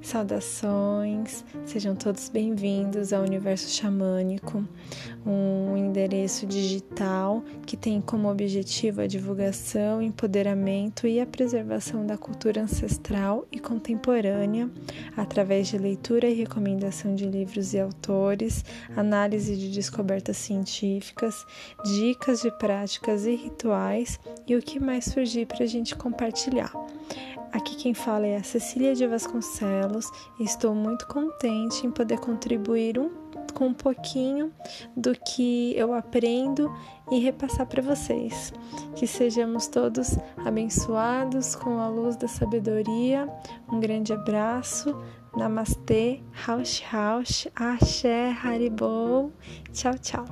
Saudações, sejam todos bem-vindos ao Universo Xamânico, um endereço digital que tem como objetivo a divulgação, empoderamento e a preservação da cultura ancestral e contemporânea, através de leitura e recomendação de livros e autores, análise de descobertas científicas, dicas de práticas e rituais e o que mais surgir para a gente compartilhar. Aqui quem fala é a Cecília de Vasconcelos e estou muito contente em poder contribuir um, com um pouquinho do que eu aprendo e repassar para vocês. Que sejamos todos abençoados com a luz da sabedoria. Um grande abraço. Namastê, Raush Raush, Axé, Haribou. Tchau, tchau.